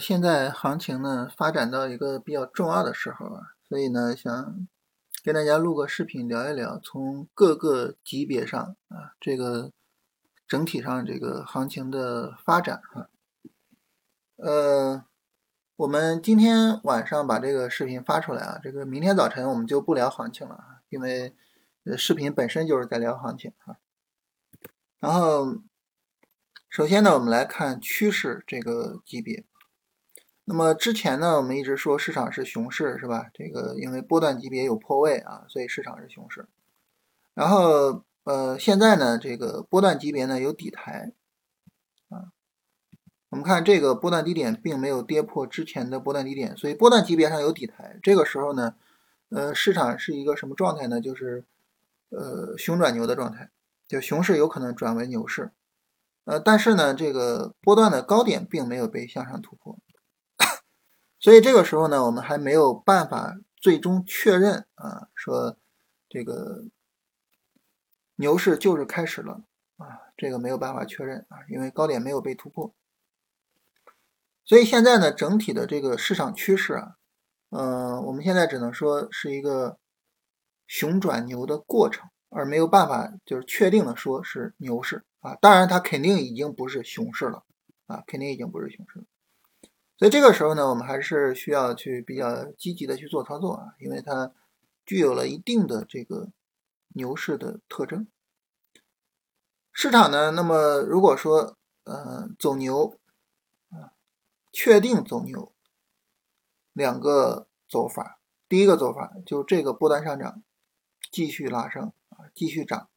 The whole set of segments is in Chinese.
现在行情呢发展到一个比较重要的时候啊，所以呢想跟大家录个视频聊一聊，从各个级别上啊，这个整体上这个行情的发展哈。呃，我们今天晚上把这个视频发出来啊，这个明天早晨我们就不聊行情了，因为视频本身就是在聊行情啊。然后首先呢，我们来看趋势这个级别。那么之前呢，我们一直说市场是熊市，是吧？这个因为波段级别有破位啊，所以市场是熊市。然后呃，现在呢，这个波段级别呢有底台啊。我们看这个波段低点并没有跌破之前的波段低点，所以波段级别上有底台。这个时候呢，呃，市场是一个什么状态呢？就是呃熊转牛的状态，就熊市有可能转为牛市。呃，但是呢，这个波段的高点并没有被向上突破。所以这个时候呢，我们还没有办法最终确认啊，说这个牛市就是开始了啊，这个没有办法确认啊，因为高点没有被突破。所以现在呢，整体的这个市场趋势啊，嗯，我们现在只能说是一个熊转牛的过程，而没有办法就是确定的说是牛市啊。当然，它肯定已经不是熊市了啊，肯定已经不是熊市了。所以这个时候呢，我们还是需要去比较积极的去做操作啊，因为它具有了一定的这个牛市的特征。市场呢，那么如果说呃走牛啊，确定走牛，两个走法，第一个走法就这个波段上涨，继续拉升啊，继续涨，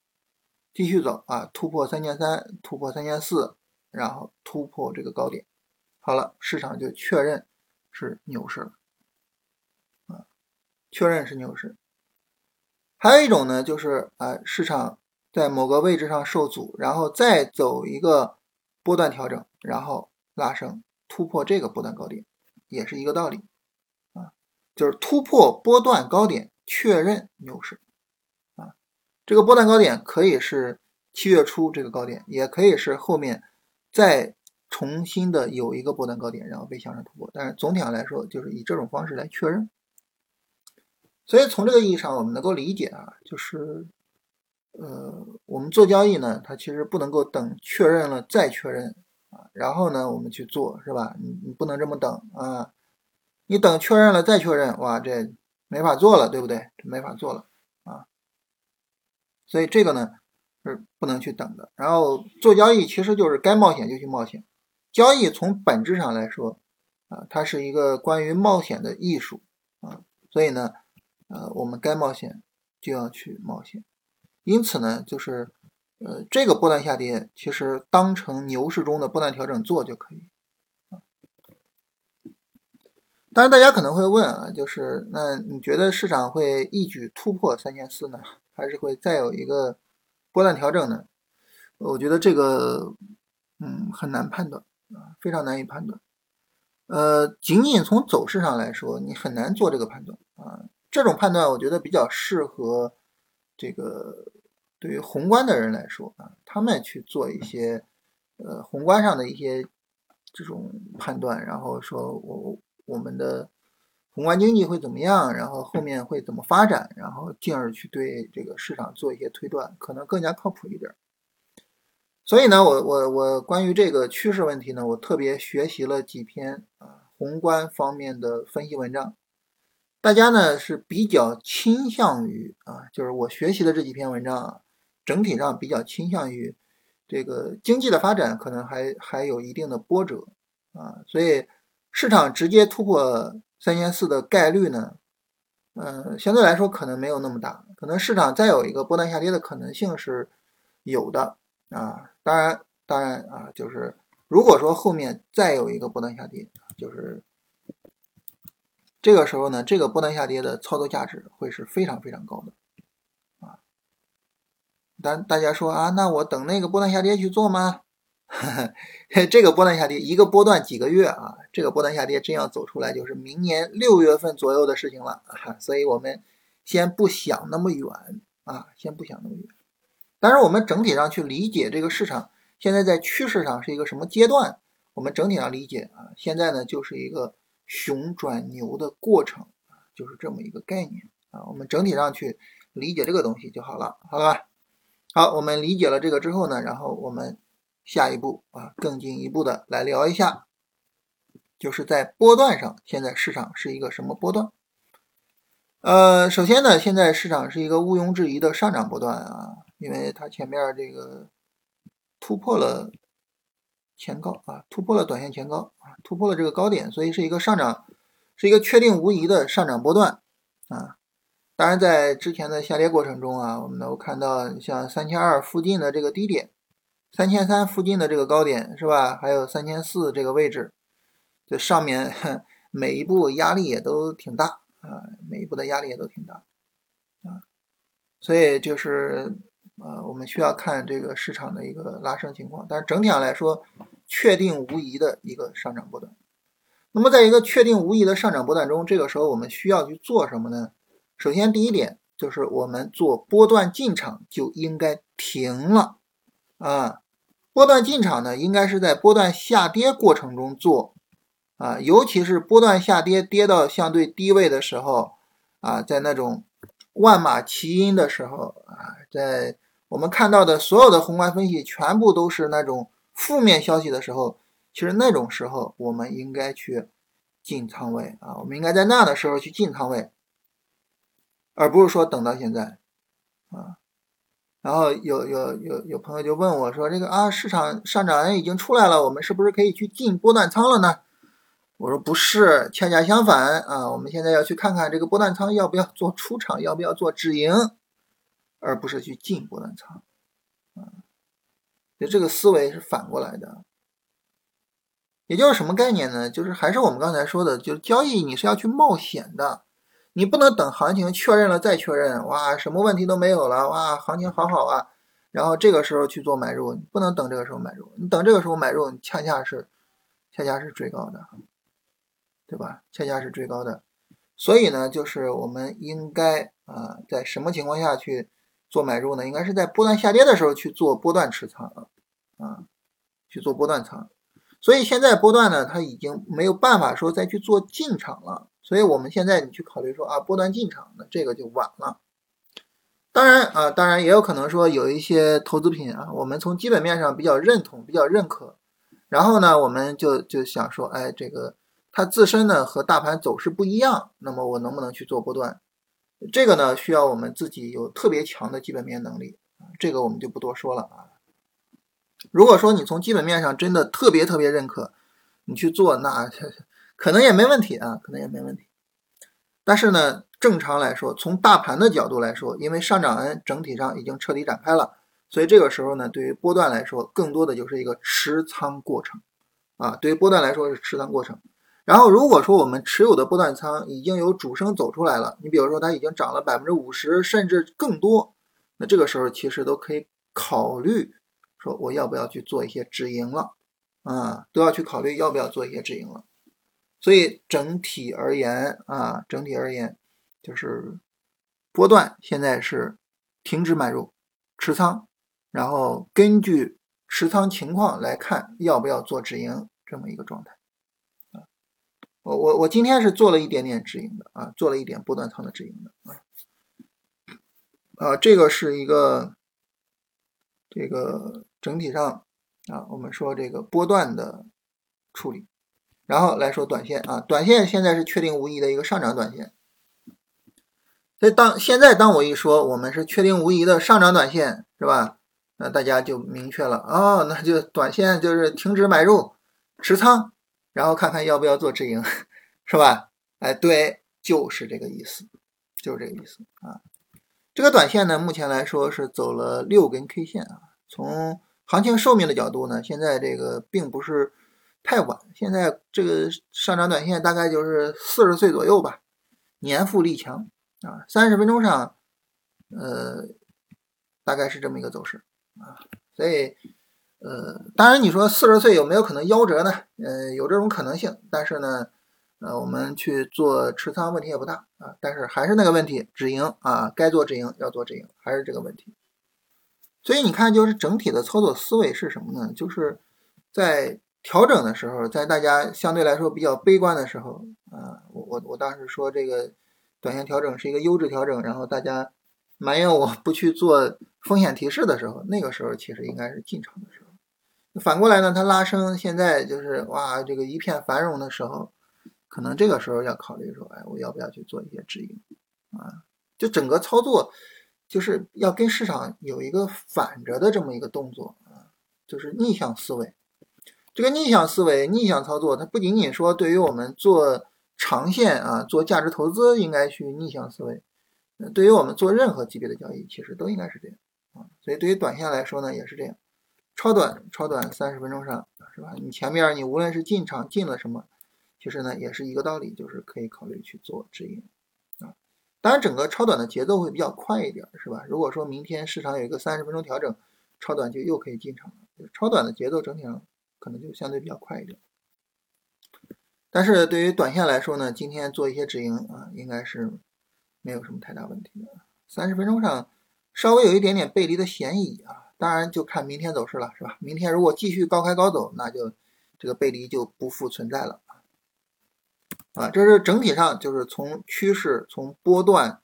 继续走啊，突破三千三，突破三千四，然后突破这个高点。好了，市场就确认是牛市了，啊，确认是牛市。还有一种呢，就是啊，市场在某个位置上受阻，然后再走一个波段调整，然后拉升突破这个波段高点，也是一个道理，啊，就是突破波段高点确认牛市，啊，这个波段高点可以是七月初这个高点，也可以是后面再。重新的有一个波段高点，然后被向上突破，但是总体上来说，就是以这种方式来确认。所以从这个意义上，我们能够理解啊，就是，呃，我们做交易呢，它其实不能够等确认了再确认啊，然后呢，我们去做，是吧？你你不能这么等啊，你等确认了再确认，哇，这没法做了，对不对？没法做了啊。所以这个呢是不能去等的。然后做交易其实就是该冒险就去冒险。交易从本质上来说，啊，它是一个关于冒险的艺术啊，所以呢，呃，我们该冒险就要去冒险。因此呢，就是呃，这个波段下跌其实当成牛市中的波段调整做就可以。当然，大家可能会问啊，就是那你觉得市场会一举突破三千四呢，还是会再有一个波段调整呢？我觉得这个嗯很难判断。非常难以判断。呃，仅仅从走势上来说，你很难做这个判断啊。这种判断，我觉得比较适合这个对于宏观的人来说啊，他们去做一些呃宏观上的一些这种判断，然后说我我们的宏观经济会怎么样，然后后面会怎么发展，然后进而去对这个市场做一些推断，可能更加靠谱一点。所以呢，我我我关于这个趋势问题呢，我特别学习了几篇啊宏观方面的分析文章。大家呢是比较倾向于啊，就是我学习的这几篇文章啊，整体上比较倾向于这个经济的发展可能还还有一定的波折啊，所以市场直接突破三千四的概率呢，嗯，相对来说可能没有那么大，可能市场再有一个波段下跌的可能性是有的。啊，当然，当然啊，就是如果说后面再有一个波段下跌，就是这个时候呢，这个波段下跌的操作价值会是非常非常高的啊。但大家说啊，那我等那个波段下跌去做吗？这个波段下跌一个波段几个月啊，这个波段下跌真要走出来，就是明年六月份左右的事情了啊。所以我们先不想那么远啊，先不想那么远。但是我们整体上去理解这个市场现在在趋势上是一个什么阶段，我们整体上理解啊，现在呢就是一个熊转牛的过程啊，就是这么一个概念啊，我们整体上去理解这个东西就好了，好了吧？好，我们理解了这个之后呢，然后我们下一步啊，更进一步的来聊一下，就是在波段上，现在市场是一个什么波段？呃，首先呢，现在市场是一个毋庸置疑的上涨波段啊，因为它前面这个突破了前高啊，突破了短线前高啊，突破了这个高点，所以是一个上涨，是一个确定无疑的上涨波段啊。当然，在之前的下跌过程中啊，我们能够看到像三千二附近的这个低点，三千三附近的这个高点是吧？还有三千四这个位置，这上面 每一步压力也都挺大。啊，每一步的压力也都挺大，啊，所以就是呃，我们需要看这个市场的一个拉升情况，但是整体上来说，确定无疑的一个上涨波段。那么，在一个确定无疑的上涨波段中，这个时候我们需要去做什么呢？首先，第一点就是我们做波段进场就应该停了啊，波段进场呢，应该是在波段下跌过程中做。啊，尤其是波段下跌，跌到相对低位的时候，啊，在那种万马齐喑的时候，啊，在我们看到的所有的宏观分析全部都是那种负面消息的时候，其实那种时候我们应该去进仓位啊，我们应该在那样的时候去进仓位，而不是说等到现在，啊，然后有有有有朋友就问我说，这个啊，市场上涨已经出来了，我们是不是可以去进波段仓了呢？我说不是，恰恰相反啊！我们现在要去看看这个波段仓要不要做出场，要不要做止盈，而不是去进波段仓啊。就这个思维是反过来的，也就是什么概念呢？就是还是我们刚才说的，就是交易你是要去冒险的，你不能等行情确认了再确认，哇，什么问题都没有了，哇，行情好好啊，然后这个时候去做买入，你不能等这个时候买入，你等这个时候买入，恰恰是恰恰是追高的。对吧？恰恰是最高的，所以呢，就是我们应该啊，在什么情况下去做买入呢？应该是在波段下跌的时候去做波段持仓啊，啊去做波段仓。所以现在波段呢，它已经没有办法说再去做进场了。所以我们现在你去考虑说啊，波段进场，那这个就晚了。当然啊，当然也有可能说有一些投资品啊，我们从基本面上比较认同、比较认可，然后呢，我们就就想说，哎，这个。它自身呢和大盘走势不一样，那么我能不能去做波段？这个呢需要我们自己有特别强的基本面能力，这个我们就不多说了啊。如果说你从基本面上真的特别特别认可，你去做那可能也没问题啊，可能也没问题。但是呢，正常来说，从大盘的角度来说，因为上涨 N 整体上已经彻底展开了，所以这个时候呢，对于波段来说，更多的就是一个持仓过程啊。对于波段来说是持仓过程。然后，如果说我们持有的波段仓已经有主升走出来了，你比如说它已经涨了百分之五十，甚至更多，那这个时候其实都可以考虑说我要不要去做一些止盈了啊，都要去考虑要不要做一些止盈了。所以整体而言啊，整体而言就是波段现在是停止买入持仓，然后根据持仓情况来看要不要做止盈这么一个状态。我我我今天是做了一点点止盈的啊，做了一点波段仓的止盈的啊，啊，这个是一个这个整体上啊，我们说这个波段的处理，然后来说短线啊，短线现在是确定无疑的一个上涨短线，所以当现在当我一说我们是确定无疑的上涨短线是吧？那大家就明确了哦，那就短线就是停止买入持仓。然后看看要不要做直营，是吧？哎，对，就是这个意思，就是这个意思啊。这个短线呢，目前来说是走了六根 K 线啊。从行情寿命的角度呢，现在这个并不是太晚，现在这个上涨短线大概就是四十岁左右吧，年富力强啊。三十分钟上，呃，大概是这么一个走势啊，所以。呃，当然，你说四十岁有没有可能夭折呢？呃，有这种可能性，但是呢，呃，我们去做持仓问题也不大啊。但是还是那个问题，止盈啊，该做止盈要做止盈，还是这个问题。所以你看，就是整体的操作思维是什么呢？就是在调整的时候，在大家相对来说比较悲观的时候啊，我我我当时说这个短线调整是一个优质调整，然后大家埋怨我不去做风险提示的时候，那个时候其实应该是进场的时候。反过来呢，它拉升，现在就是哇，这个一片繁荣的时候，可能这个时候要考虑说，哎，我要不要去做一些止盈啊？就整个操作就是要跟市场有一个反着的这么一个动作啊，就是逆向思维。这个逆向思维、逆向操作，它不仅仅说对于我们做长线啊、做价值投资应该去逆向思维，对于我们做任何级别的交易，其实都应该是这样啊。所以对于短线来说呢，也是这样。超短，超短三十分钟上是吧？你前面你无论是进场进了什么，其实呢也是一个道理，就是可以考虑去做止盈啊。当然，整个超短的节奏会比较快一点，是吧？如果说明天市场有一个三十分钟调整，超短就又可以进场了。超短的节奏整体上可能就相对比较快一点。但是对于短线来说呢，今天做一些止盈啊，应该是没有什么太大问题的。三十分钟上稍微有一点点背离的嫌疑啊。当然就看明天走势了，是吧？明天如果继续高开高走，那就这个背离就不复存在了啊。这是整体上就是从趋势、从波段、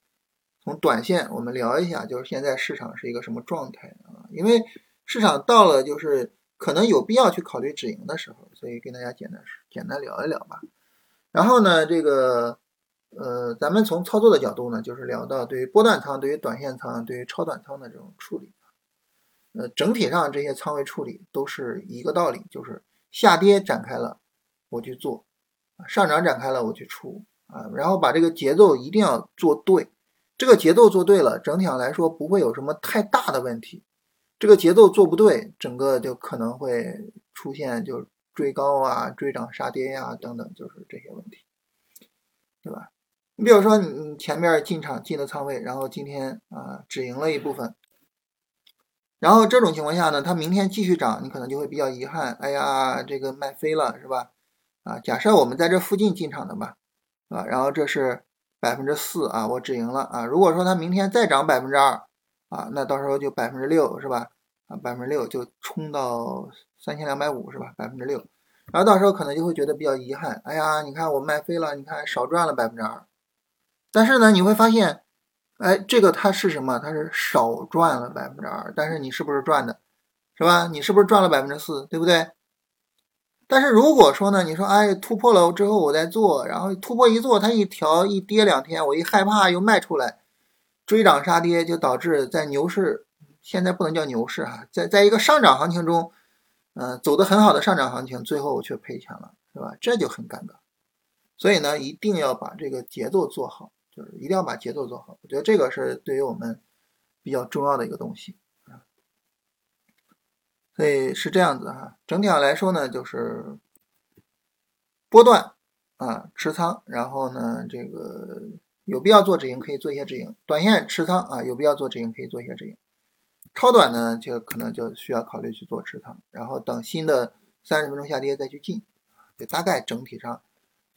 从短线，我们聊一下，就是现在市场是一个什么状态啊？因为市场到了就是可能有必要去考虑止盈的时候，所以跟大家简单简单聊一聊吧。然后呢，这个呃，咱们从操作的角度呢，就是聊到对于波段仓、对于短线仓、对于超短仓的这种处理。呃，整体上这些仓位处理都是一个道理，就是下跌展开了，我去做；上涨展开了，我去出啊。然后把这个节奏一定要做对，这个节奏做对了，整体上来说不会有什么太大的问题。这个节奏做不对，整个就可能会出现就是追高啊、追涨杀跌呀等等，就是这些问题，对吧？你比如说你前面进场进的仓位，然后今天啊止盈了一部分。然后这种情况下呢，它明天继续涨，你可能就会比较遗憾。哎呀，这个卖飞了，是吧？啊，假设我们在这附近进场的吧，啊，然后这是百分之四啊，我止盈了啊。如果说它明天再涨百分之二啊，那到时候就百分之六，是吧？啊，百分之六就冲到三千两百五，是吧？百分之六，然后到时候可能就会觉得比较遗憾。哎呀，你看我卖飞了，你看少赚了百分之二。但是呢，你会发现。哎，这个它是什么？它是少赚了百分之二，但是你是不是赚的，是吧？你是不是赚了百分之四，对不对？但是如果说呢，你说哎突破了之后我再做，然后突破一做，它一调一跌两天，我一害怕又卖出来，追涨杀跌，就导致在牛市，现在不能叫牛市哈，在在一个上涨行情中，嗯，走的很好的上涨行情，最后却赔钱了，是吧？这就很尴尬。所以呢，一定要把这个节奏做好。就是一定要把节奏做好，我觉得这个是对于我们比较重要的一个东西啊。所以是这样子哈，整体上来说呢，就是波段啊持仓，然后呢这个有必要做止盈可以做一些止盈，短线持仓啊有必要做止盈可以做一些止盈，超短呢就可能就需要考虑去做持仓，然后等新的三十分钟下跌再去进，就大概整体上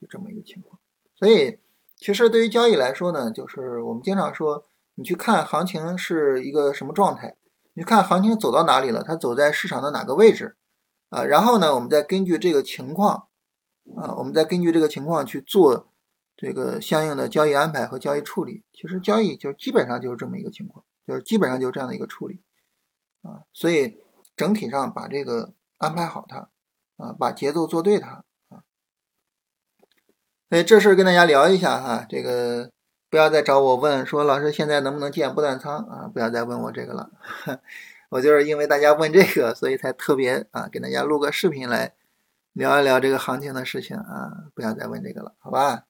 就这么一个情况，所以。其实对于交易来说呢，就是我们经常说，你去看行情是一个什么状态，你看行情走到哪里了，它走在市场的哪个位置啊？然后呢，我们再根据这个情况啊，我们再根据这个情况去做这个相应的交易安排和交易处理。其实交易就基本上就是这么一个情况，就是基本上就是这样的一个处理啊。所以整体上把这个安排好它啊，把节奏做对它。所以这事儿跟大家聊一下哈，这个不要再找我问说老师现在能不能建波段仓啊？不要再问我这个了，我就是因为大家问这个，所以才特别啊给大家录个视频来聊一聊这个行情的事情啊！不要再问这个了，好吧？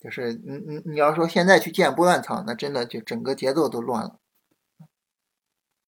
就是你你你要说现在去建波段仓，那真的就整个节奏都乱了